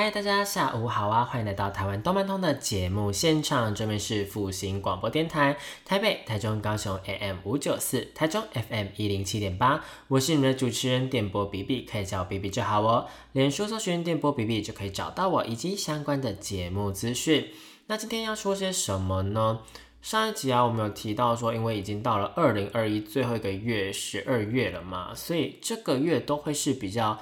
嗨，大家下午好啊！欢迎来到台湾动漫通的节目现场，这边是复兴广播电台，台北、台中、高雄 AM 五九四，台中 FM 一零七点八。我是你们的主持人电波 B B，可以叫我 B B 就好哦。脸书搜寻电波 B B 就可以找到我以及相关的节目资讯。那今天要说些什么呢？上一集啊，我们有提到说，因为已经到了二零二一最后一个月十二月了嘛，所以这个月都会是比较。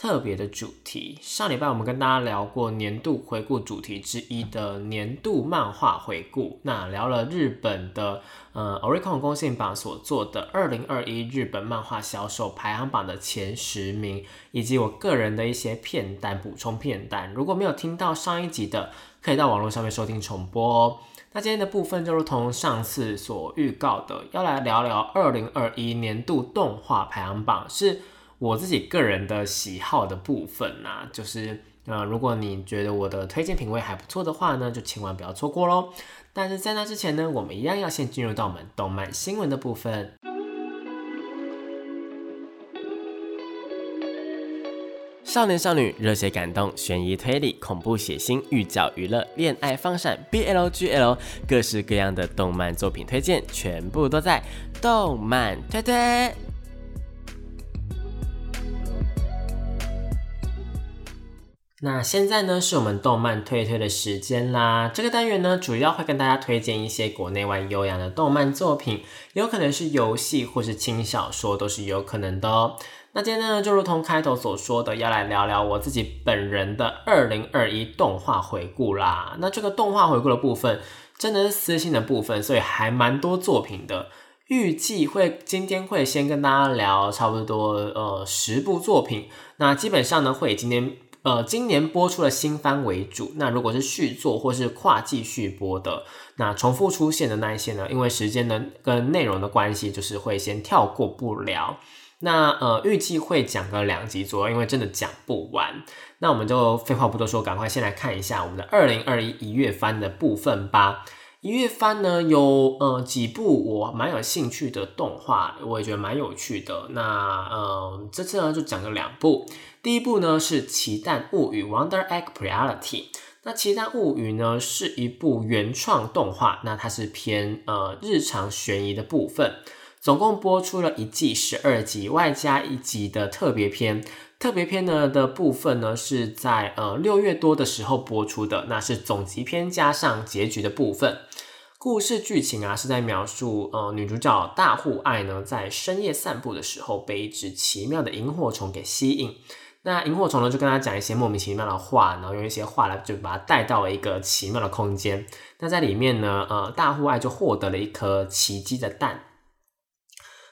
特别的主题，上礼拜我们跟大家聊过年度回顾主题之一的年度漫画回顾，那聊了日本的呃 Oricon 公信榜所做的二零二一日本漫画销售排行榜的前十名，以及我个人的一些片单补充片单。如果没有听到上一集的，可以到网络上面收听重播哦。那今天的部分就如同上次所预告的，要来聊聊二零二一年度动画排行榜是。我自己个人的喜好的部分呐，就是呃，如果你觉得我的推荐品味还不错的话呢，就千万不要错过喽。但是在那之前呢，我们一样要先进入到我们动漫新闻的部分。少年少女、热血感动、悬疑推理、恐怖血腥、御教娱乐、恋爱放闪、BLGL，各式各样的动漫作品推荐，全部都在动漫推推。那现在呢，是我们动漫推推的时间啦。这个单元呢，主要会跟大家推荐一些国内外优雅的动漫作品，有可能是游戏或是轻小说，都是有可能的哦。那今天呢，就如同开头所说的，要来聊聊我自己本人的二零二一动画回顾啦。那这个动画回顾的部分，真的是私信的部分，所以还蛮多作品的。预计会今天会先跟大家聊差不多呃十部作品，那基本上呢会以今天。呃，今年播出的新番为主。那如果是续作或是跨季续播的，那重复出现的那一些呢？因为时间的跟内容的关系，就是会先跳过不聊。那呃，预计会讲个两集左右，因为真的讲不完。那我们就废话不多说，赶快先来看一下我们的二零二一一月番的部分吧。一月番呢，有呃几部我蛮有兴趣的动画，我也觉得蛮有趣的。那呃，这次呢就讲个两部。第一部呢是《奇蛋物语》（Wonder Egg Reality）。那《奇蛋物语》呢是一部原创动画，那它是偏呃日常悬疑的部分。总共播出了一季十二集，外加一集的特别篇。特别篇呢的部分呢是在呃六月多的时候播出的，那是总集篇加上结局的部分。故事剧情啊，是在描述呃女主角大户爱呢，在深夜散步的时候，被一只奇妙的萤火虫给吸引。那萤火虫呢，就跟他讲一些莫名其妙的话，然后用一些话来就把他带到了一个奇妙的空间。那在里面呢，呃，大户爱就获得了一颗奇迹的蛋。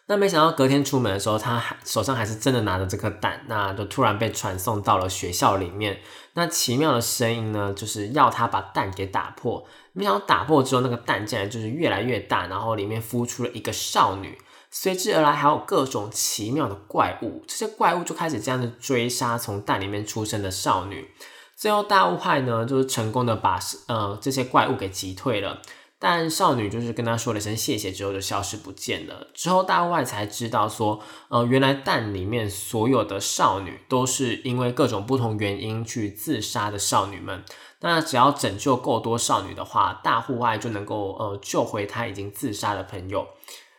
那没想到隔天出门的时候，他还手上还是真的拿着这颗蛋，那就突然被传送到了学校里面。那奇妙的声音呢，就是要他把蛋给打破。没想到打破之后，那个蛋竟然就是越来越大，然后里面孵出了一个少女。随之而来还有各种奇妙的怪物，这些怪物就开始这样子追杀从蛋里面出生的少女。最后大雾派呢，就是成功的把呃这些怪物给击退了。但少女就是跟他说了一声谢谢之后就消失不见了。之后大雾派才知道说，呃，原来蛋里面所有的少女都是因为各种不同原因去自杀的少女们。那只要拯救够多少女的话，大户外就能够呃救回他已经自杀的朋友。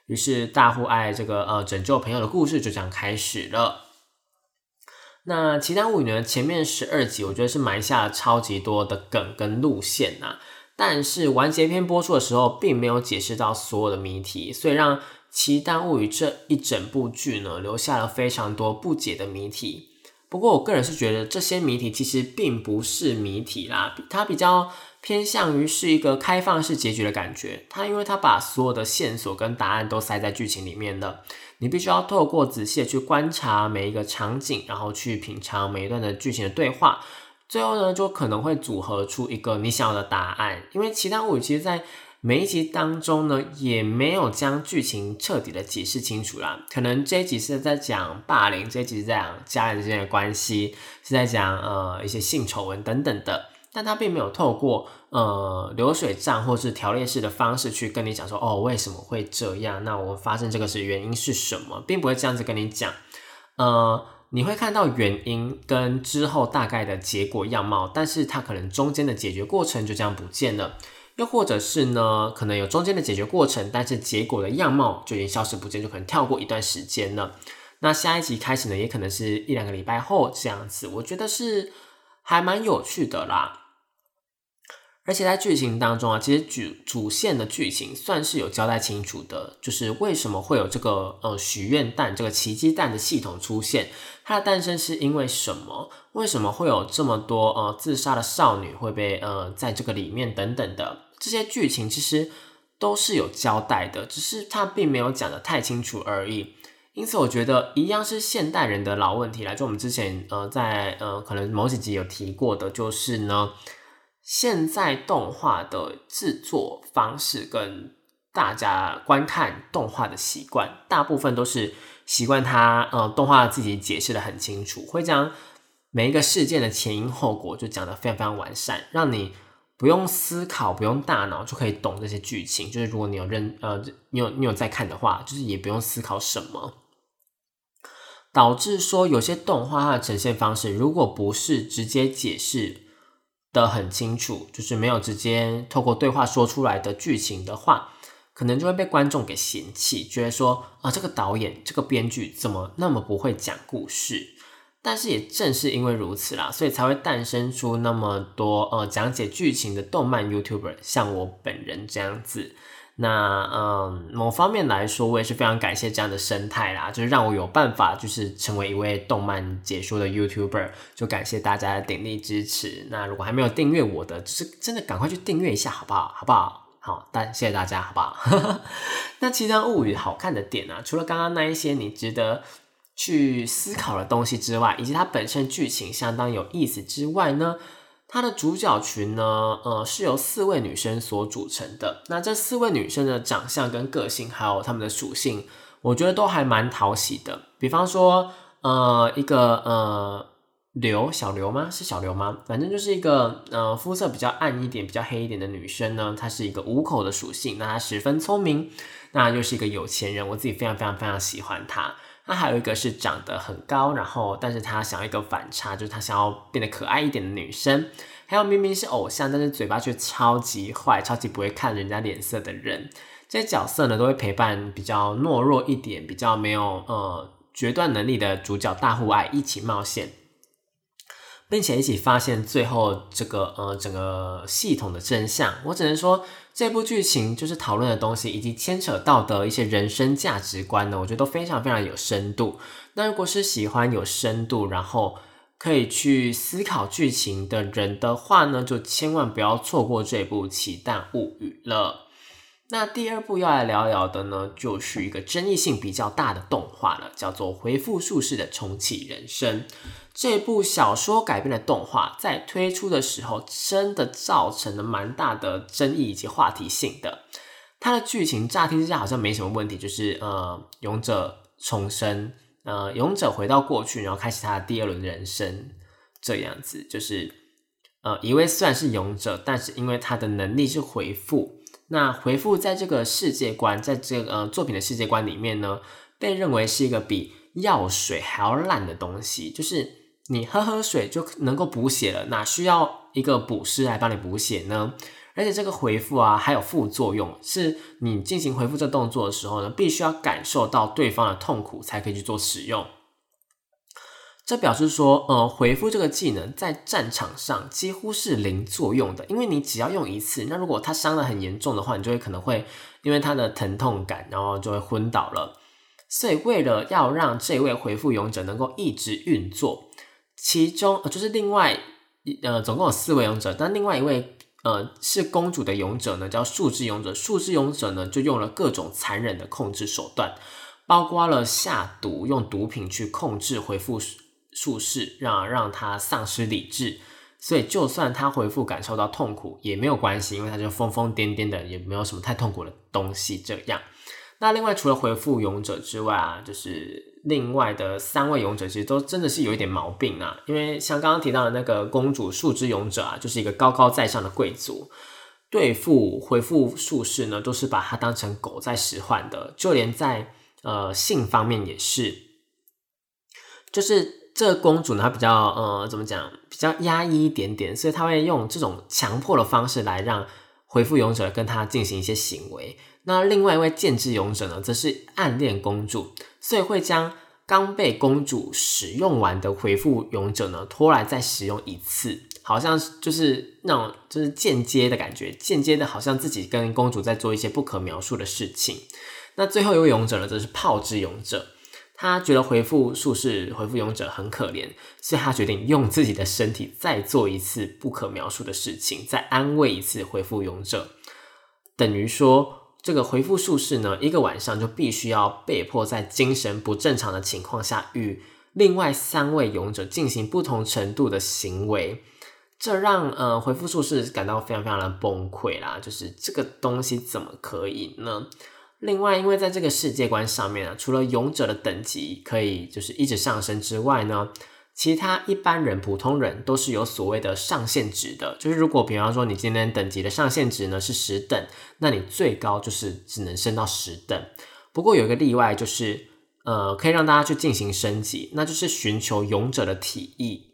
于是大户爱这个呃拯救朋友的故事就这样开始了。那《奇蛋物语》呢？前面十二集我觉得是埋下了超级多的梗跟路线呐，但是完结篇播出的时候，并没有解释到所有的谜题，所以让《奇蛋物语》这一整部剧呢，留下了非常多不解的谜题。不过我个人是觉得这些谜题其实并不是谜题啦，它比较。偏向于是一个开放式结局的感觉，它因为它把所有的线索跟答案都塞在剧情里面了，你必须要透过仔细的去观察每一个场景，然后去品尝每一段的剧情的对话，最后呢就可能会组合出一个你想要的答案。因为《其他物语》其实在每一集当中呢，也没有将剧情彻底的解释清楚啦。可能这一集是在讲霸凌，这一集是在讲家人之间的关系，是在讲呃一些性丑闻等等的。但他并没有透过呃流水账或是条列式的方式去跟你讲说，哦为什么会这样？那我发生这个是原因是什么，并不会这样子跟你讲。呃，你会看到原因跟之后大概的结果样貌，但是它可能中间的解决过程就这样不见了。又或者是呢，可能有中间的解决过程，但是结果的样貌就已经消失不见，就可能跳过一段时间了。那下一集开始呢，也可能是一两个礼拜后这样子。我觉得是还蛮有趣的啦。而且在剧情当中啊，其实主主线的剧情算是有交代清楚的，就是为什么会有这个呃许愿蛋这个奇迹蛋的系统出现，它的诞生是因为什么？为什么会有这么多呃自杀的少女会被呃在这个里面等等的？这些剧情其实都是有交代的，只是它并没有讲的太清楚而已。因此，我觉得一样是现代人的老问题来。就我们之前呃在呃可能某几集有提过的，就是呢，现在动画的制作方式跟大家观看动画的习惯，大部分都是习惯它呃动画自己解释的很清楚，会将每一个事件的前因后果就讲得非常非常完善，让你。不用思考，不用大脑就可以懂这些剧情。就是如果你有认呃，你有你有在看的话，就是也不用思考什么，导致说有些动画它的呈现方式，如果不是直接解释的很清楚，就是没有直接透过对话说出来的剧情的话，可能就会被观众给嫌弃，觉得说啊，这个导演这个编剧怎么那么不会讲故事。但是也正是因为如此啦，所以才会诞生出那么多呃讲解剧情的动漫 YouTuber，像我本人这样子。那嗯，某方面来说，我也是非常感谢这样的生态啦，就是让我有办法就是成为一位动漫解说的 YouTuber，就感谢大家的鼎力支持。那如果还没有订阅我的，就是真的赶快去订阅一下，好不好？好不好？好，但谢谢大家，好不好？那其实物语好看的点啊，除了刚刚那一些，你值得。去思考的东西之外，以及它本身剧情相当有意思之外呢，它的主角群呢，呃，是由四位女生所组成的。那这四位女生的长相跟个性，还有她们的属性，我觉得都还蛮讨喜的。比方说，呃，一个呃刘小刘吗？是小刘吗？反正就是一个呃肤色比较暗一点、比较黑一点的女生呢。她是一个五口的属性，那她十分聪明，那又是一个有钱人，我自己非常非常非常喜欢她。那还有一个是长得很高，然后但是他想要一个反差，就是他想要变得可爱一点的女生。还有明明是偶像，但是嘴巴却超级坏、超级不会看人家脸色的人。这些角色呢，都会陪伴比较懦弱一点、比较没有呃决断能力的主角大户外一起冒险。并且一起发现最后这个呃整个系统的真相。我只能说，这部剧情就是讨论的东西，以及牵扯到的一些人生价值观呢，我觉得都非常非常有深度。那如果是喜欢有深度，然后可以去思考剧情的人的话呢，就千万不要错过这部《奇蛋物语》了。那第二部要来聊聊的呢，就是一个争议性比较大的动画了，叫做《回复术士的重启人生》。这部小说改编的动画在推出的时候，真的造成了蛮大的争议以及话题性的。它的剧情乍听之下好像没什么问题，就是呃，勇者重生，呃，勇者回到过去，然后开启他的第二轮人生，这样子就是呃，一位虽然是勇者，但是因为他的能力是回复，那回复在这个世界观，在这个呃作品的世界观里面呢，被认为是一个比药水还要烂的东西，就是。你喝喝水就能够补血了，哪需要一个补师来帮你补血呢？而且这个回复啊，还有副作用，是你进行回复这动作的时候呢，必须要感受到对方的痛苦才可以去做使用。这表示说，呃，回复这个技能在战场上几乎是零作用的，因为你只要用一次，那如果他伤的很严重的话，你就会可能会因为他的疼痛感，然后就会昏倒了。所以为了要让这位回复勇者能够一直运作。其中呃，就是另外呃，总共有四位勇者，但另外一位呃是公主的勇者呢，叫树枝勇者。树枝勇者呢，就用了各种残忍的控制手段，包括了下毒，用毒品去控制回复术士，让让他丧失理智，所以就算他回复感受到痛苦也没有关系，因为他就疯疯癫癫的，也没有什么太痛苦的东西。这样，那另外除了回复勇者之外啊，就是另外的三位勇者其实都真的是有一点毛病啊，因为像刚刚提到的那个公主树之勇者啊，就是一个高高在上的贵族，对付回复术士呢，都是把他当成狗在使唤的，就连在呃性方面也是，就是。这个公主呢，她比较呃，怎么讲，比较压抑一点点，所以她会用这种强迫的方式来让回复勇者跟她进行一些行为。那另外一位剑之勇者呢，则是暗恋公主，所以会将刚被公主使用完的回复勇者呢拖来再使用一次，好像就是那种就是间接的感觉，间接的好像自己跟公主在做一些不可描述的事情。那最后一位勇者呢，则是炮之勇者。他觉得回复术士、回复勇者很可怜，所以他决定用自己的身体再做一次不可描述的事情，再安慰一次回复勇者。等于说，这个回复术士呢，一个晚上就必须要被迫在精神不正常的情况下，与另外三位勇者进行不同程度的行为，这让呃回复术士感到非常非常的崩溃啦。就是这个东西怎么可以呢？另外，因为在这个世界观上面啊，除了勇者的等级可以就是一直上升之外呢，其他一般人、普通人都是有所谓的上限值的。就是如果比方说你今天等级的上限值呢是十等，那你最高就是只能升到十等。不过有一个例外，就是呃可以让大家去进行升级，那就是寻求勇者的体意。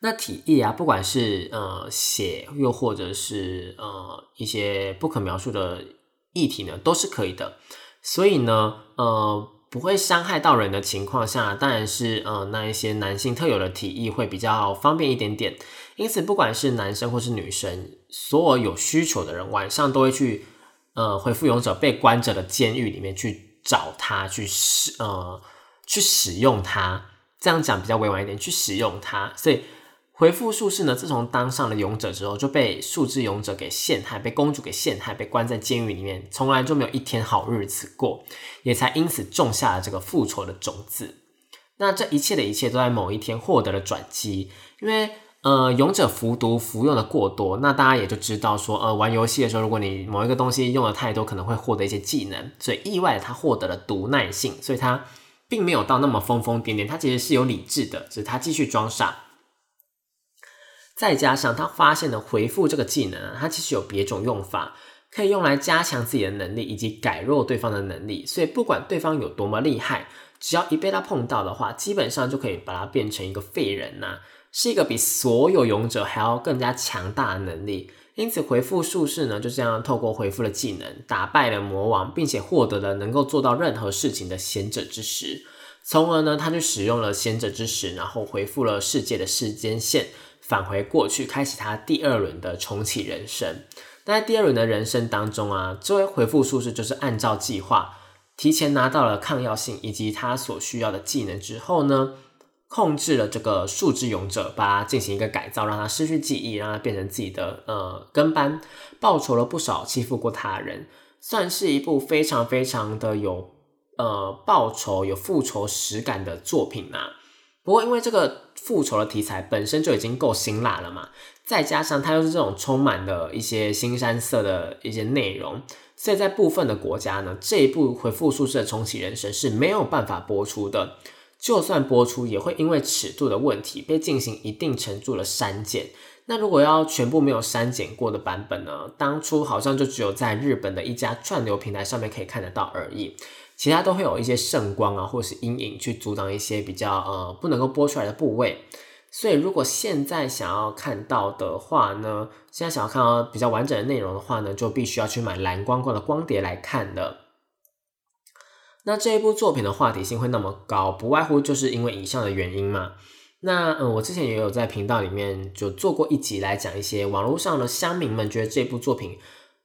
那体液啊，不管是呃血，又或者是呃一些不可描述的。议题呢都是可以的，所以呢，呃，不会伤害到人的情况下，当然是呃那一些男性特有的体液会比较方便一点点。因此，不管是男生或是女生，所有有需求的人，晚上都会去呃回复勇者被关着的监狱里面去找他，去使呃去使用它。这样讲比较委婉一点，去使用它，所以。回复术士呢，自从当上了勇者之后，就被树之勇者给陷害，被公主给陷害，被关在监狱里面，从来就没有一天好日子过，也才因此种下了这个复仇的种子。那这一切的一切都在某一天获得了转机，因为呃，勇者服毒服用的过多，那大家也就知道说，呃，玩游戏的时候，如果你某一个东西用的太多，可能会获得一些技能，所以意外的他获得了毒耐性，所以他并没有到那么疯疯癫癫，他其实是有理智的，只是他继续装傻。再加上他发现了回复这个技能啊，它其实有别种用法，可以用来加强自己的能力以及改弱对方的能力。所以不管对方有多么厉害，只要一被他碰到的话，基本上就可以把他变成一个废人呐，是一个比所有勇者还要更加强大的能力。因此回复术士呢，就这样透过回复的技能打败了魔王，并且获得了能够做到任何事情的贤者之石。从而呢，他就使用了贤者之石，然后回复了世界的时间线。返回过去，开启他第二轮的重启人生。那在第二轮的人生当中啊，这位回复术士就是按照计划，提前拿到了抗药性以及他所需要的技能之后呢，控制了这个树之勇者，把他进行一个改造，让他失去记忆，让他变成自己的呃跟班，报仇了不少欺负过他人，算是一部非常非常的有呃报仇、有复仇实感的作品呐。不过因为这个。复仇的题材本身就已经够辛辣了嘛，再加上它又是这种充满了一些新山色的一些内容，所以在部分的国家呢，这一部回复宿舍重启人生是没有办法播出的。就算播出，也会因为尺度的问题被进行一定程度的删减。那如果要全部没有删减过的版本呢？当初好像就只有在日本的一家串流平台上面可以看得到而已。其他都会有一些圣光啊，或是阴影去阻挡一些比较呃不能够播出来的部位。所以如果现在想要看到的话呢，现在想要看到比较完整的内容的话呢，就必须要去买蓝光光的光碟来看的。那这一部作品的话题性会那么高，不外乎就是因为以上的原因嘛。那嗯，我之前也有在频道里面就做过一集来讲一些网络上的乡民们觉得这部作品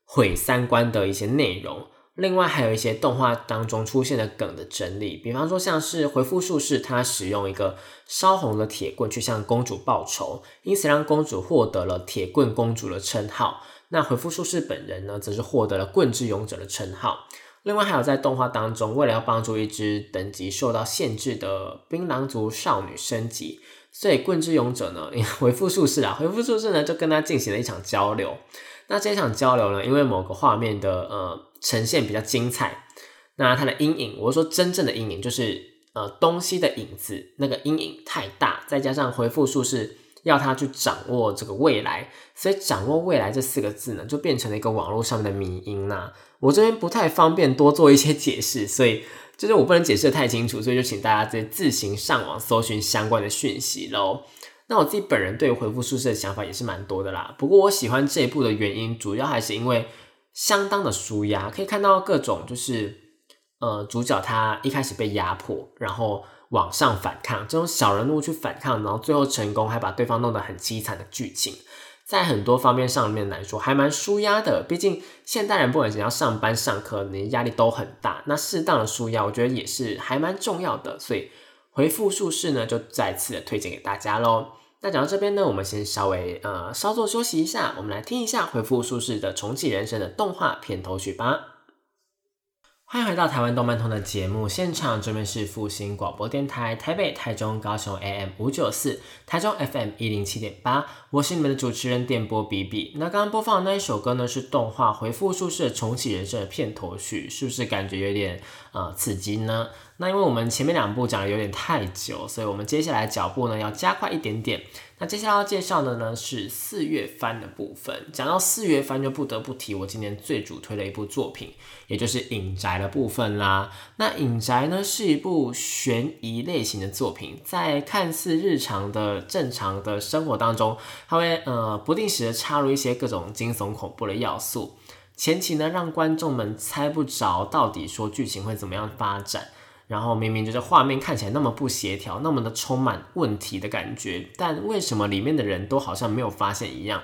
毁三观的一些内容。另外还有一些动画当中出现的梗的整理，比方说像是回复术士，他使用一个烧红的铁棍去向公主报仇，因此让公主获得了铁棍公主的称号。那回复术士本人呢，则是获得了棍之勇者的称号。另外还有在动画当中，为了要帮助一只等级受到限制的槟榔族少女升级，所以棍之勇者呢回复术士啊，回复术士呢就跟他进行了一场交流。那这场交流呢，因为某个画面的呃呈现比较精彩，那它的阴影，我说真正的阴影就是呃东西的影子，那个阴影太大，再加上回复术士要他去掌握这个未来，所以掌握未来这四个字呢，就变成了一个网络上面的迷音呐。我这边不太方便多做一些解释，所以就是我不能解释的太清楚，所以就请大家直接自行上网搜寻相关的讯息喽。那我自己本人对回复术士的想法也是蛮多的啦。不过我喜欢这一部的原因，主要还是因为相当的舒压，可以看到各种就是呃主角他一开始被压迫，然后往上反抗，这种小人物去反抗，然后最后成功，还把对方弄得很凄惨的剧情。在很多方面上面来说，还蛮舒压的。毕竟现代人不管是要上班、上课，你压力都很大。那适当的舒压，我觉得也是还蛮重要的。所以回复术士呢，就再次的推荐给大家喽。那讲到这边呢，我们先稍微呃稍作休息一下，我们来听一下回复术士的重启人生的动画片头曲吧。欢迎回到台湾动漫通的节目现场，这边是复兴广播电台台北、台中、高雄 AM 五九四，台中 FM 一零七点八，我是你们的主持人电波比比。那刚刚播放的那一首歌呢，是动画《回复术士重启人生》的片头曲，是不是感觉有点呃刺激呢？那因为我们前面两部讲的有点太久，所以我们接下来脚步呢要加快一点点。那接下来要介绍的呢是四月番的部分。讲到四月番，就不得不提我今年最主推的一部作品，也就是《影宅》的部分啦。那《影宅》呢是一部悬疑类型的作品，在看似日常的正常的生活当中，它会呃不定时的插入一些各种惊悚恐怖的要素，前期呢让观众们猜不着到底说剧情会怎么样发展。然后明明就是画面看起来那么不协调，那么的充满问题的感觉，但为什么里面的人都好像没有发现一样？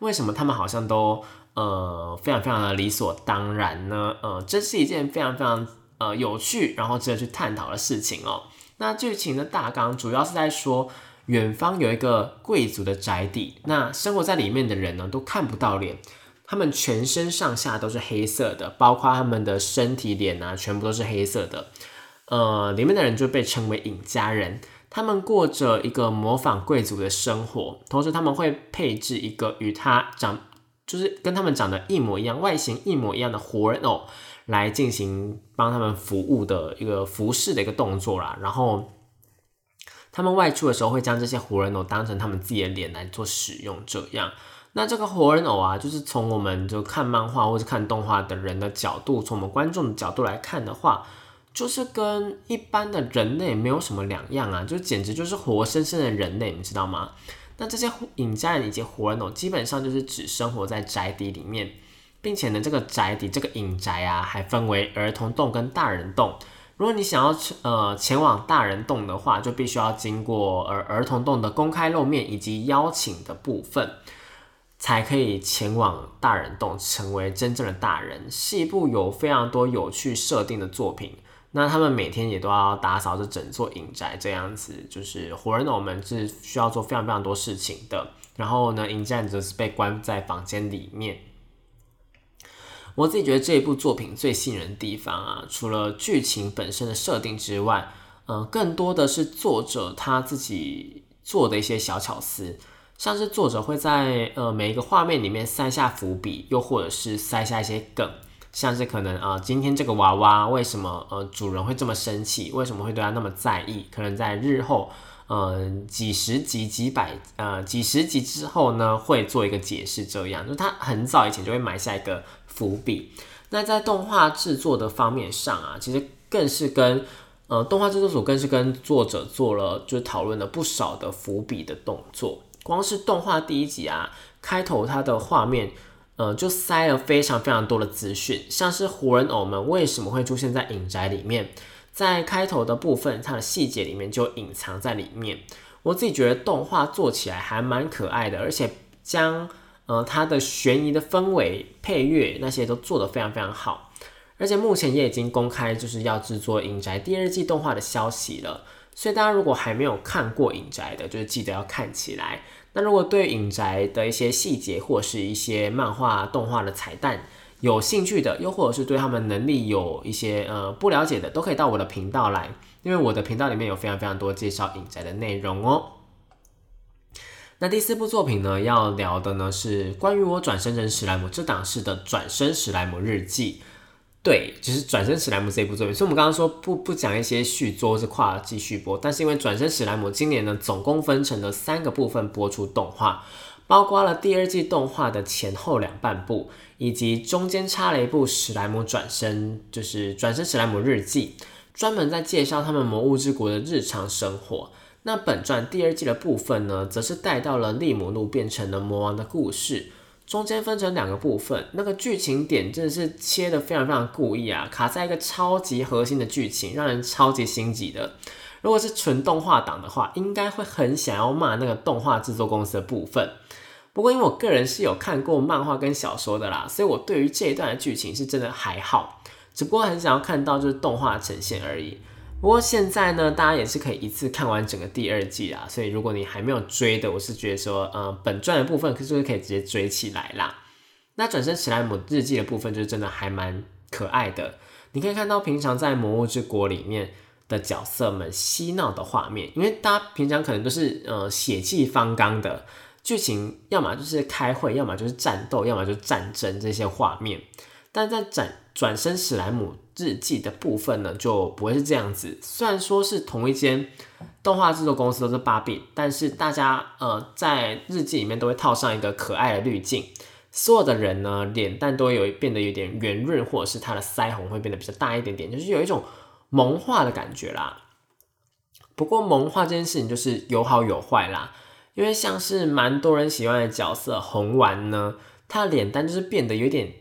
为什么他们好像都呃非常非常的理所当然呢？呃，这是一件非常非常呃有趣，然后值得去探讨的事情哦。那剧情的大纲主要是在说，远方有一个贵族的宅邸，那生活在里面的人呢都看不到脸，他们全身上下都是黑色的，包括他们的身体脸啊，全部都是黑色的。呃，里面的人就被称为隐家人，他们过着一个模仿贵族的生活，同时他们会配置一个与他长，就是跟他们长得一模一样、外形一模一样的活人偶，来进行帮他们服务的一个服侍的一个动作啦。然后他们外出的时候会将这些活人偶当成他们自己的脸来做使用。这样，那这个活人偶啊，就是从我们就看漫画或者看动画的人的角度，从我们观众的角度来看的话。就是跟一般的人类没有什么两样啊，就简直就是活生生的人类，你知道吗？那这些隐家人以及活人哦，基本上就是只生活在宅邸里面，并且呢，这个宅邸这个隐宅啊，还分为儿童洞跟大人洞。如果你想要呃前往大人洞的话，就必须要经过儿儿童洞的公开露面以及邀请的部分，才可以前往大人洞，成为真正的大人。是一部有非常多有趣设定的作品。那他们每天也都要打扫这整座隐宅，这样子就是活人的我们是需要做非常非常多事情的。然后呢，隐宅则是被关在房间里面。我自己觉得这一部作品最吸引人的地方啊，除了剧情本身的设定之外，嗯，更多的是作者他自己做的一些小巧思，像是作者会在呃每一个画面里面塞下伏笔，又或者是塞下一些梗。像是可能啊，今天这个娃娃为什么呃主人会这么生气？为什么会对他那么在意？可能在日后，嗯几十集、几百呃几十集之后呢，会做一个解释。这样，就他很早以前就会埋下一个伏笔。那在动画制作的方面上啊，其实更是跟呃动画制作组更是跟作者做了就是讨论了不少的伏笔的动作。光是动画第一集啊，开头它的画面。呃，就塞了非常非常多的资讯，像是活人偶们为什么会出现在隐宅里面，在开头的部分，它的细节里面就隐藏在里面。我自己觉得动画做起来还蛮可爱的，而且将呃它的悬疑的氛围、配乐那些都做得非常非常好。而且目前也已经公开就是要制作隐宅第二季动画的消息了，所以大家如果还没有看过隐宅的，就是记得要看起来。那如果对影宅的一些细节或是一些漫画动画的彩蛋有兴趣的，又或者是对他们能力有一些呃不了解的，都可以到我的频道来，因为我的频道里面有非常非常多介绍影宅的内容哦。那第四部作品呢，要聊的呢是关于我转生成史莱姆这档式的《转生史莱姆日记》。对，就是《转生史莱姆》这部作品。所以我们刚刚说不不讲一些续作是跨季续播，但是因为《转生史莱姆》今年呢总共分成了三个部分播出动画，包括了第二季动画的前后两半部，以及中间插了一部《史莱姆转身》，就是《转生史莱姆日记》，专门在介绍他们魔物之国的日常生活。那本传第二季的部分呢，则是带到了利姆路变成了魔王的故事，中间分成两个部分，那个剧情点真的是切的非常非常故意啊，卡在一个超级核心的剧情，让人超级心急的。如果是纯动画党的话，应该会很想要骂那个动画制作公司的部分。不过因为我个人是有看过漫画跟小说的啦，所以我对于这一段的剧情是真的还好，只不过很想要看到就是动画呈现而已。不过现在呢，大家也是可以一次看完整个第二季啦，所以如果你还没有追的，我是觉得说，呃，本传的部分可是可以直接追起来啦。那转身史莱姆日记的部分，就是真的还蛮可爱的。你可以看到平常在魔物之国里面的角色们嬉闹的画面，因为大家平常可能都是呃血气方刚的剧情，要么就是开会，要么就是战斗，要么就是战争这些画面，但在转转身史莱姆。日记的部分呢，就不会是这样子。虽然说是同一间动画制作公司都是芭比，但是大家呃在日记里面都会套上一个可爱的滤镜，所有的人呢脸蛋都会有变得有点圆润，或者是他的腮红会变得比较大一点点，就是有一种萌化的感觉啦。不过萌化这件事情就是有好有坏啦，因为像是蛮多人喜欢的角色红丸呢，他的脸蛋就是变得有点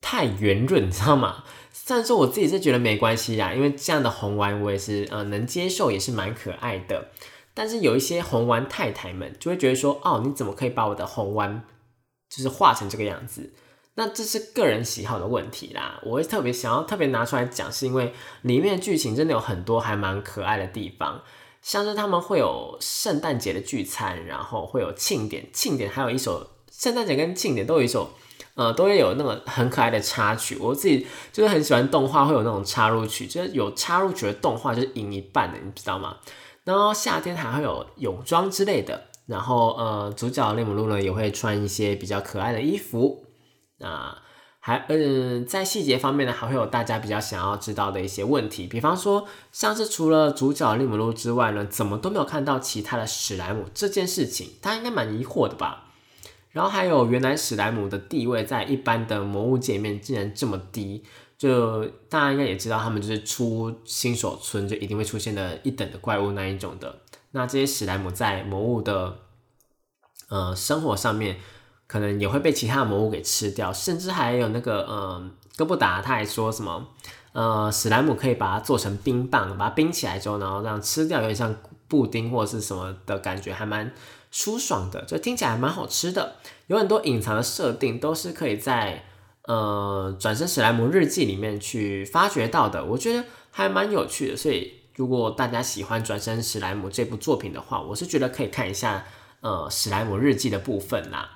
太圆润，你知道吗？虽然说我自己是觉得没关系啦，因为这样的红丸我也是呃能接受，也是蛮可爱的。但是有一些红丸太太们就会觉得说，哦，你怎么可以把我的红丸就是画成这个样子？那这是个人喜好的问题啦。我会特别想要特别拿出来讲，是因为里面的剧情真的有很多还蛮可爱的地方，像是他们会有圣诞节的聚餐，然后会有庆典，庆典还有一首圣诞节跟庆典都有一首。呃，都会有那个很可爱的插曲，我自己就是很喜欢动画会有那种插入曲，就是有插入曲的动画就是赢一半的，你知道吗？然后夏天还会有泳装之类的，然后呃，主角雷姆露呢也会穿一些比较可爱的衣服，啊，还嗯，在细节方面呢，还会有大家比较想要知道的一些问题，比方说像是除了主角利姆露之外呢，怎么都没有看到其他的史莱姆这件事情，大家应该蛮疑惑的吧？然后还有原来史莱姆的地位在一般的魔物界面竟然这么低，就大家应该也知道，他们就是出新手村就一定会出现的一等的怪物那一种的。那这些史莱姆在魔物的呃生活上面，可能也会被其他的魔物给吃掉，甚至还有那个呃哥布达他还说什么呃史莱姆可以把它做成冰棒，把它冰起来之后，然后这样吃掉，有点像布丁或者是什么的感觉，还蛮。舒爽的，就听起来蛮好吃的。有很多隐藏的设定，都是可以在呃《转生史莱姆日记》里面去发掘到的。我觉得还蛮有趣的。所以，如果大家喜欢《转生史莱姆》这部作品的话，我是觉得可以看一下呃《史莱姆日记》的部分啦。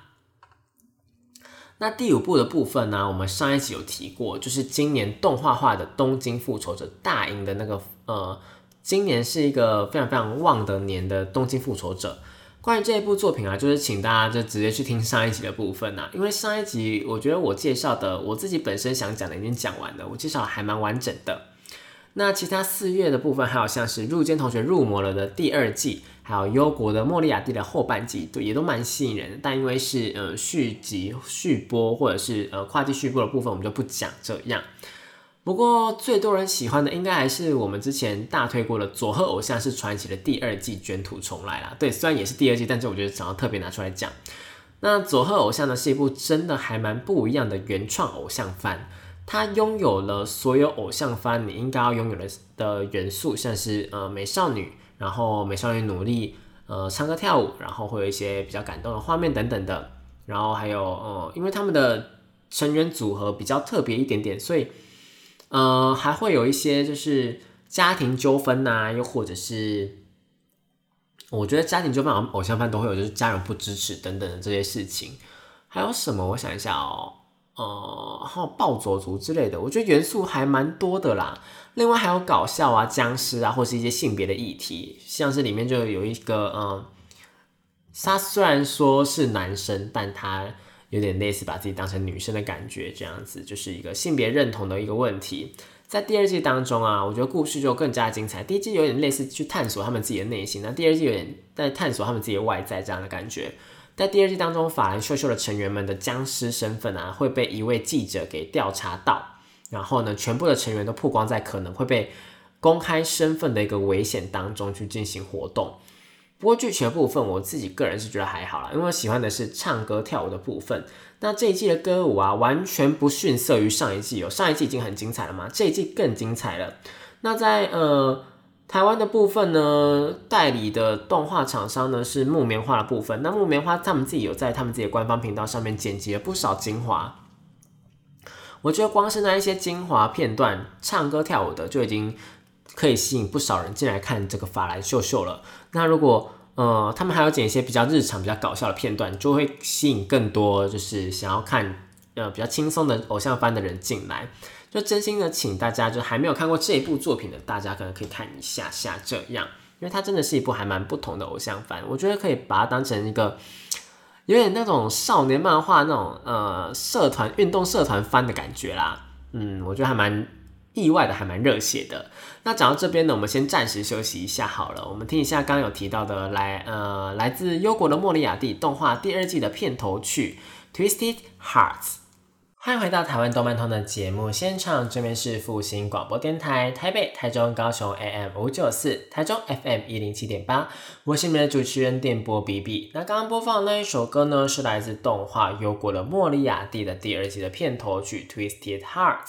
那第五部的部分呢，我们上一集有提过，就是今年动画化的《东京复仇者》大赢的那个呃，今年是一个非常非常旺的年的《东京复仇者》。关于这一部作品啊，就是请大家就直接去听上一集的部分呐，因为上一集我觉得我介绍的，我自己本身想讲的已经讲完了，我介绍还蛮完整的。那其他四月的部分，还有像是入间同学入魔了的第二季，还有幽国的莫利亚蒂的后半季，对，也都蛮吸引人的。但因为是呃续集续播或者是呃跨季续播的部分，我们就不讲这样。不过最多人喜欢的应该还是我们之前大推过的《佐贺偶像是传奇》的第二季卷土重来啦。对，虽然也是第二季，但是我觉得想要特别拿出来讲。那《佐贺偶像》呢是一部真的还蛮不一样的原创偶像番，它拥有了所有偶像番你应该要拥有的的元素，像是呃美少女，然后美少女努力呃唱歌跳舞，然后会有一些比较感动的画面等等的。然后还有呃，因为他们的成员组合比较特别一点点，所以。呃，还会有一些就是家庭纠纷呐，又或者是我觉得家庭纠纷，偶像番都会有，就是家人不支持等等的这些事情。还有什么？我想一下哦，呃，还有暴走族之类的，我觉得元素还蛮多的啦。另外还有搞笑啊、僵尸啊，或是一些性别的议题，像是里面就有一个，嗯，他虽然说是男生，但他有点类似把自己当成女生的感觉，这样子就是一个性别认同的一个问题。在第二季当中啊，我觉得故事就更加精彩。第一季有点类似去探索他们自己的内心，那第二季有点在探索他们自己的外在这样的感觉。在第二季当中，法兰秀秀的成员们的僵尸身份啊，会被一位记者给调查到，然后呢，全部的成员都曝光在可能会被公开身份的一个危险当中去进行活动。不过剧情的部分，我自己个人是觉得还好啦，因为我喜欢的是唱歌跳舞的部分。那这一季的歌舞啊，完全不逊色于上一季哦。上一季已经很精彩了嘛，这一季更精彩了。那在呃台湾的部分呢，代理的动画厂商呢是木棉花的部分。那木棉花他们自己有在他们自己的官方频道上面剪辑了不少精华。我觉得光是那一些精华片段，唱歌跳舞的就已经可以吸引不少人进来看这个法兰秀秀了。那如果呃，他们还要剪一些比较日常、比较搞笑的片段，就会吸引更多就是想要看呃比较轻松的偶像番的人进来。就真心的请大家，就还没有看过这一部作品的大家，可能可以看一下下这样，因为它真的是一部还蛮不同的偶像番。我觉得可以把它当成一个有点那种少年漫画那种呃社团运动社团番的感觉啦。嗯，我觉得还蛮。意外的还蛮热血的。那讲到这边呢，我们先暂时休息一下好了。我们听一下刚刚有提到的来呃来自忧国的莫里亚蒂动画第二季的片头曲《Twisted Hearts》。欢迎回到台湾动漫通的节目现场，这边是复兴广播电台台北、台中、高雄 AM 五九四，台中 FM 一零七点八。我是你们的主持人电波 B B。那刚刚播放的那一首歌呢，是来自动画忧国的莫里亚蒂的第二季的片头曲《Twisted Hearts》。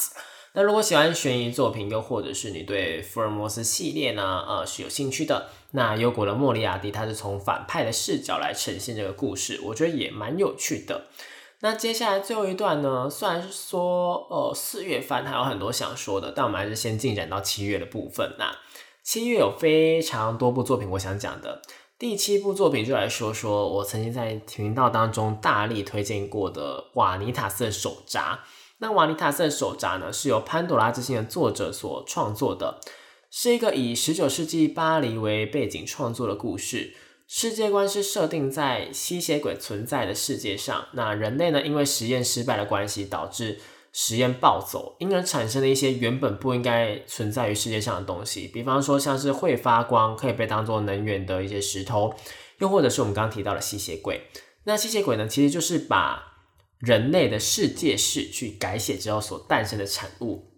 那如果喜欢悬疑作品，又或者是你对福尔摩斯系列呢，呃是有兴趣的，那忧国的莫里亚蒂他是从反派的视角来呈现这个故事，我觉得也蛮有趣的。那接下来最后一段呢，虽然是说呃四月番还有很多想说的，但我们还是先进展到七月的部分。那七月有非常多部作品我想讲的，第七部作品就来说说我曾经在频道当中大力推荐过的瓦尼塔斯的手札。那瓦尼塔斯的手札呢，是由潘多拉之心的作者所创作的，是一个以十九世纪巴黎为背景创作的故事。世界观是设定在吸血鬼存在的世界上，那人类呢，因为实验失败的关系，导致实验暴走，因而产生了一些原本不应该存在于世界上的东西，比方说像是会发光、可以被当做能源的一些石头，又或者是我们刚刚提到的吸血鬼。那吸血鬼呢，其实就是把人类的世界史去改写之后所诞生的产物。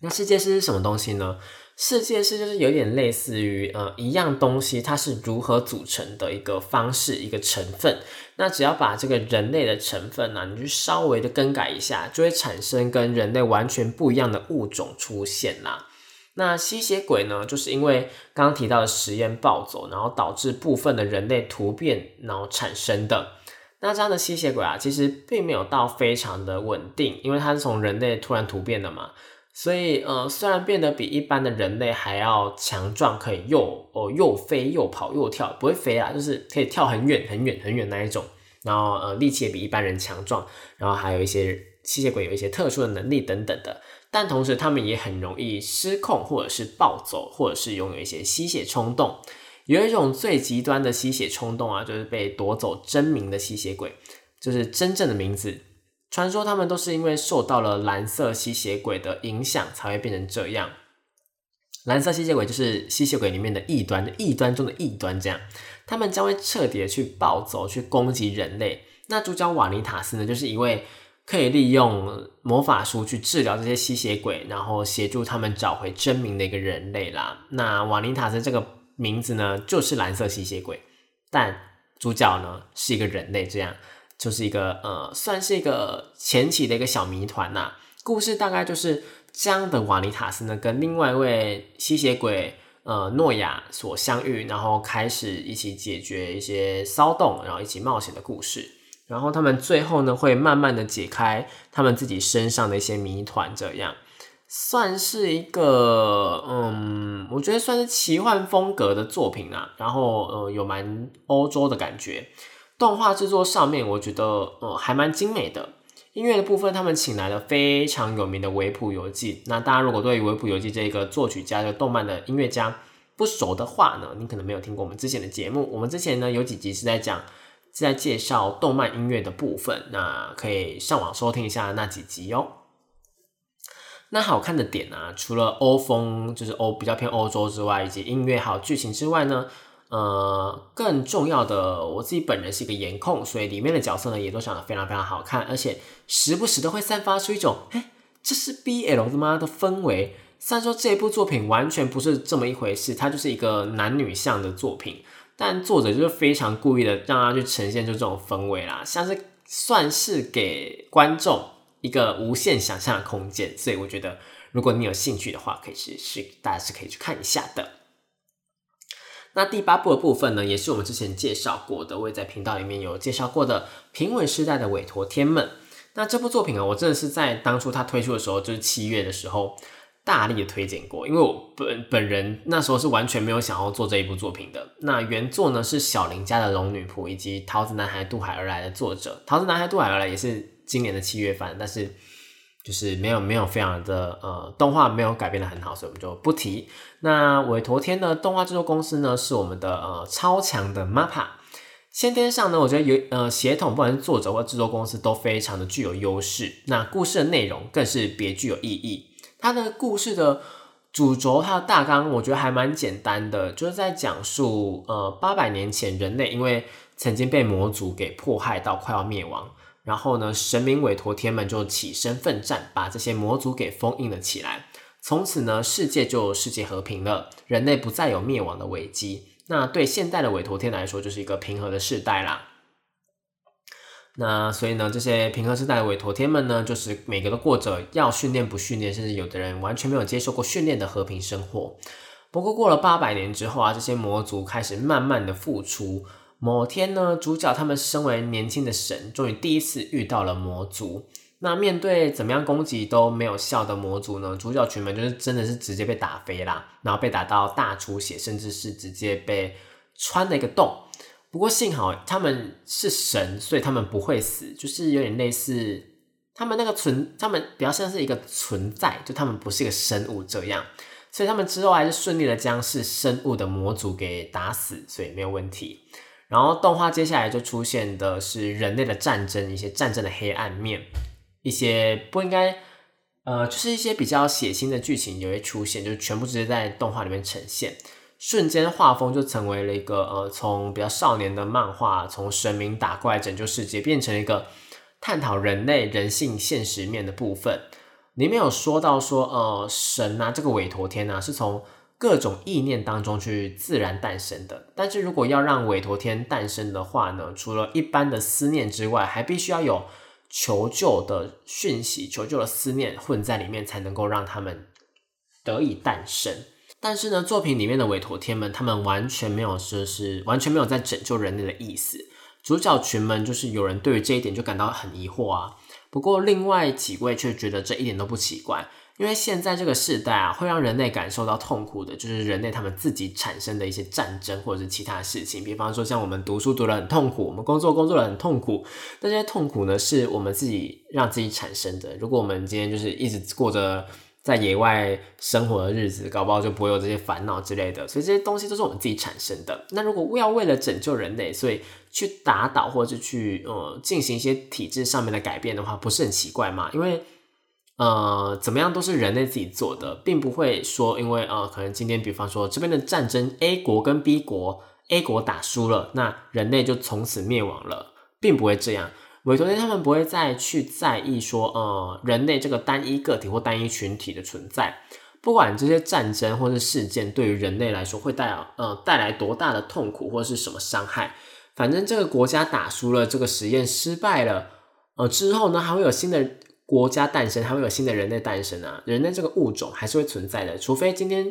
那世界史是什么东西呢？世界史就是有点类似于呃一样东西，它是如何组成的一个方式，一个成分。那只要把这个人类的成分呢，你去稍微的更改一下，就会产生跟人类完全不一样的物种出现啦。那吸血鬼呢，就是因为刚刚提到的实验暴走，然后导致部分的人类突变，然后产生的。那这样的吸血鬼啊，其实并没有到非常的稳定，因为它是从人类突然突变的嘛，所以呃，虽然变得比一般的人类还要强壮，可以又哦又飞又跑又跳，不会飞啊，就是可以跳很远很远很远那一种，然后呃力气也比一般人强壮，然后还有一些吸血鬼有一些特殊的能力等等的，但同时他们也很容易失控，或者是暴走，或者是拥有一些吸血冲动。有一种最极端的吸血冲动啊，就是被夺走真名的吸血鬼，就是真正的名字。传说他们都是因为受到了蓝色吸血鬼的影响，才会变成这样。蓝色吸血鬼就是吸血鬼里面的异端，异端中的异端。这样，他们将会彻底的去暴走，去攻击人类。那主角瓦尼塔斯呢，就是一位可以利用魔法书去治疗这些吸血鬼，然后协助他们找回真名的一个人类啦。那瓦尼塔斯这个。名字呢就是蓝色吸血鬼，但主角呢是一个人类，这样就是一个呃，算是一个前期的一个小谜团呐。故事大概就是这样的：瓦尼塔斯呢跟另外一位吸血鬼呃诺亚所相遇，然后开始一起解决一些骚动，然后一起冒险的故事。然后他们最后呢会慢慢的解开他们自己身上的一些谜团，这样。算是一个，嗯，我觉得算是奇幻风格的作品啊。然后，呃，有蛮欧洲的感觉。动画制作上面，我觉得，呃，还蛮精美的。音乐的部分，他们请来了非常有名的维普游记。那大家如果对维普游记这个作曲家、这个动漫的音乐家不熟的话呢，你可能没有听过我们之前的节目。我们之前呢有几集是在讲、是在介绍动漫音乐的部分，那可以上网收听一下那几集哦。那好看的点啊，除了欧风，就是欧比较偏欧洲之外，以及音乐还有剧情之外呢，呃，更重要的，我自己本人是一个颜控，所以里面的角色呢也都长得非常非常好看，而且时不时的会散发出一种，哎，这是 BL 的吗的氛围。虽然说这部作品完全不是这么一回事，它就是一个男女向的作品，但作者就是非常故意的让他去呈现出这种氛围啦，像是算是给观众。一个无限想象的空间，所以我觉得，如果你有兴趣的话，可以是是大家是可以去看一下的。那第八部的部分呢，也是我们之前介绍过的，我也在频道里面有介绍过的《平稳时代的委托天们》。那这部作品啊，我真的是在当初它推出的时候，就是七月的时候，大力的推荐过，因为我本本人那时候是完全没有想要做这一部作品的。那原作呢是小林家的龙女仆以及桃子男孩渡海而来的作者，桃子男孩渡海而来也是。今年的七月份，但是就是没有没有非常的呃动画没有改变的很好，所以我们就不提。那委托天的动画制作公司呢，是我们的呃超强的 MAPA。先天上呢，我觉得有呃协同，不管是作者或制作公司都非常的具有优势。那故事的内容更是别具有意义。它的故事的主轴它的大纲，我觉得还蛮简单的，就是在讲述呃八百年前人类因为曾经被魔族给迫害到快要灭亡。然后呢，神明委托天们就起身奋战，把这些魔族给封印了起来。从此呢，世界就世界和平了，人类不再有灭亡的危机。那对现代的委托天来说，就是一个平和的世代啦。那所以呢，这些平和世代的委托天们呢，就是每个都过着要训练不训练，甚至有的人完全没有接受过训练的和平生活。不过过了八百年之后啊，这些魔族开始慢慢的复出。某天呢，主角他们身为年轻的神，终于第一次遇到了魔族。那面对怎么样攻击都没有效的魔族呢？主角群们就是真的是直接被打飞啦，然后被打到大出血，甚至是直接被穿了一个洞。不过幸好他们是神，所以他们不会死，就是有点类似他们那个存，他们比较像是一个存在，就他们不是一个生物这样。所以他们之后还是顺利的将是生物的魔族给打死，所以没有问题。然后动画接下来就出现的是人类的战争，一些战争的黑暗面，一些不应该，呃，就是一些比较血腥的剧情也会出现，就全部直接在动画里面呈现，瞬间画风就成为了一个呃，从比较少年的漫画，从神明打怪拯救世界，变成了一个探讨人类人性现实面的部分。里面有说到说，呃，神啊，这个韦陀天啊，是从。各种意念当中去自然诞生的，但是如果要让韦陀天诞生的话呢，除了一般的思念之外，还必须要有求救的讯息、求救的思念混在里面，才能够让他们得以诞生。但是呢，作品里面的韦陀天们，他们完全没有说是完全没有在拯救人类的意思。主角群们就是有人对于这一点就感到很疑惑啊，不过另外几位却觉得这一点都不奇怪。因为现在这个时代啊，会让人类感受到痛苦的，就是人类他们自己产生的一些战争或者是其他事情。比方说，像我们读书读得很痛苦，我们工作工作得很痛苦，那这些痛苦呢，是我们自己让自己产生的。如果我们今天就是一直过着在野外生活的日子，搞不好就不会有这些烦恼之类的。所以这些东西都是我们自己产生的。那如果要为了拯救人类，所以去打倒或者去呃进行一些体制上面的改变的话，不是很奇怪吗？因为呃，怎么样都是人类自己做的，并不会说因为呃，可能今天比方说这边的战争，A 国跟 B 国，A 国打输了，那人类就从此灭亡了，并不会这样。委托人他们不会再去在意说，呃，人类这个单一个体或单一群体的存在，不管这些战争或是事件对于人类来说会带呃带来多大的痛苦或是什么伤害，反正这个国家打输了，这个实验失败了，呃之后呢还会有新的。国家诞生，还会有新的人类诞生啊！人类这个物种还是会存在的，除非今天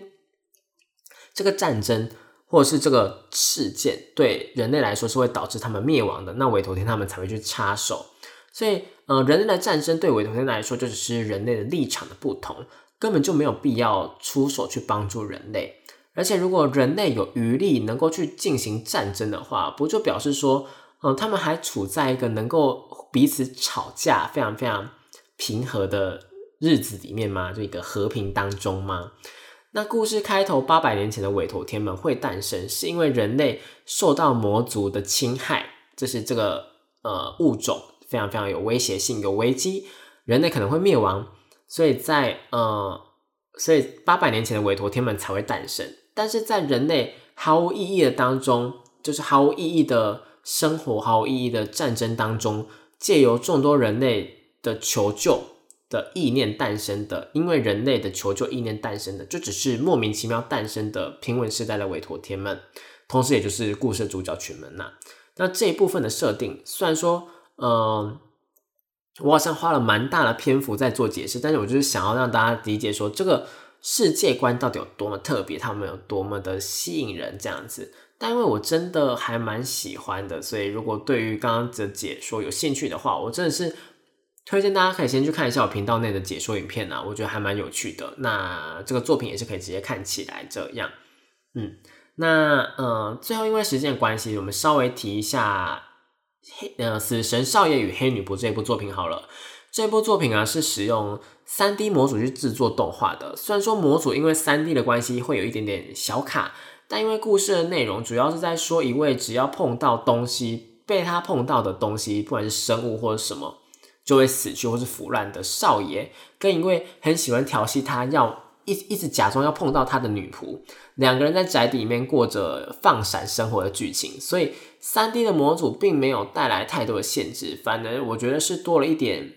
这个战争或者是这个事件对人类来说是会导致他们灭亡的，那韦陀天他们才会去插手。所以，呃，人类的战争对韦陀天来说就只是人类的立场的不同，根本就没有必要出手去帮助人类。而且，如果人类有余力能够去进行战争的话，不就表示说？嗯，他们还处在一个能够彼此吵架非常非常平和的日子里面吗？就一个和平当中吗？那故事开头八百年前的韦陀天门会诞生，是因为人类受到魔族的侵害，这是这个呃物种非常非常有威胁性、有危机，人类可能会灭亡，所以在呃，所以八百年前的韦陀天门才会诞生。但是在人类毫无意义的当中，就是毫无意义的生活、毫无意义的战争当中，借由众多人类的求救。的意念诞生的，因为人类的求救意念诞生的，就只是莫名其妙诞生的平稳时代的韦陀天门，同时也就是故事主角群们呐。那这一部分的设定，虽然说，嗯，我好像花了蛮大的篇幅在做解释，但是我就是想要让大家理解说，这个世界观到底有多么特别，他们有多么的吸引人这样子。但因为我真的还蛮喜欢的，所以如果对于刚刚的解说有兴趣的话，我真的是。推荐大家可以先去看一下我频道内的解说影片啊，我觉得还蛮有趣的。那这个作品也是可以直接看起来这样。嗯，那呃，最后因为时间关系，我们稍微提一下黑呃《死神少爷与黑女仆》这部作品好了。这部作品啊是使用三 D 模组去制作动画的。虽然说模组因为三 D 的关系会有一点点小卡，但因为故事的内容主要是在说一位只要碰到东西，被他碰到的东西，不管是生物或者什么。就会死去或是腐烂的少爷，跟一位很喜欢调戏他，要一一直假装要碰到他的女仆，两个人在宅邸里面过着放闪生活的剧情。所以三 D 的模组并没有带来太多的限制，反而我觉得是多了一点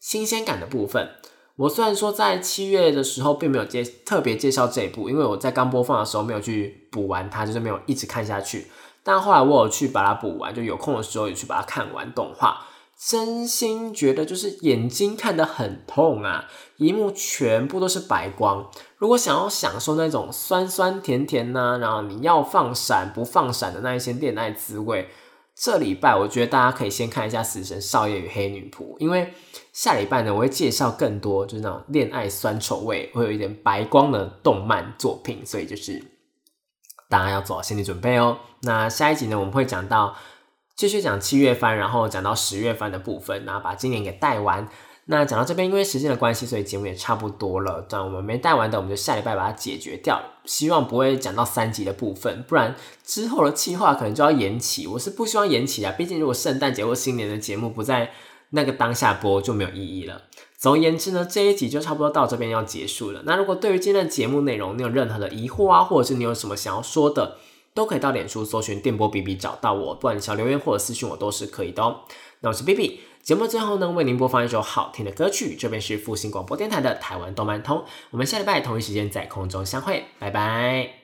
新鲜感的部分。我虽然说在七月的时候并没有介特别介绍这一部，因为我在刚播放的时候没有去补完它，就是没有一直看下去。但后来我有去把它补完，就有空的时候也去把它看完动画。真心觉得就是眼睛看得很痛啊！一幕全部都是白光。如果想要享受那种酸酸甜甜呢，然后你要放闪不放闪的那一些恋爱滋味，这礼拜我觉得大家可以先看一下《死神少爷与黑女仆》，因为下礼拜呢我会介绍更多就是那种恋爱酸臭味，会有一点白光的动漫作品，所以就是大家要做好心理准备哦。那下一集呢我们会讲到。继续讲七月番，然后讲到十月番的部分，然后把今年给带完。那讲到这边，因为时间的关系，所以节目也差不多了。但我们没带完的，我们就下礼拜把它解决掉。希望不会讲到三集的部分，不然之后的计划可能就要延期。我是不希望延期啊，毕竟如果圣诞节或新年的节目不在那个当下播，就没有意义了。总而言之呢，这一集就差不多到这边要结束了。那如果对于今天的节目内容你有任何的疑惑啊，或者是你有什么想要说的，都可以到脸书搜寻电波 B B 找到我，不管想留言或者私讯我都是可以的哦。那我是 B B，节目最后呢，为您播放一首好听的歌曲，这边是复兴广播电台的台湾动漫通，我们下礼拜同一时间在空中相会，拜拜。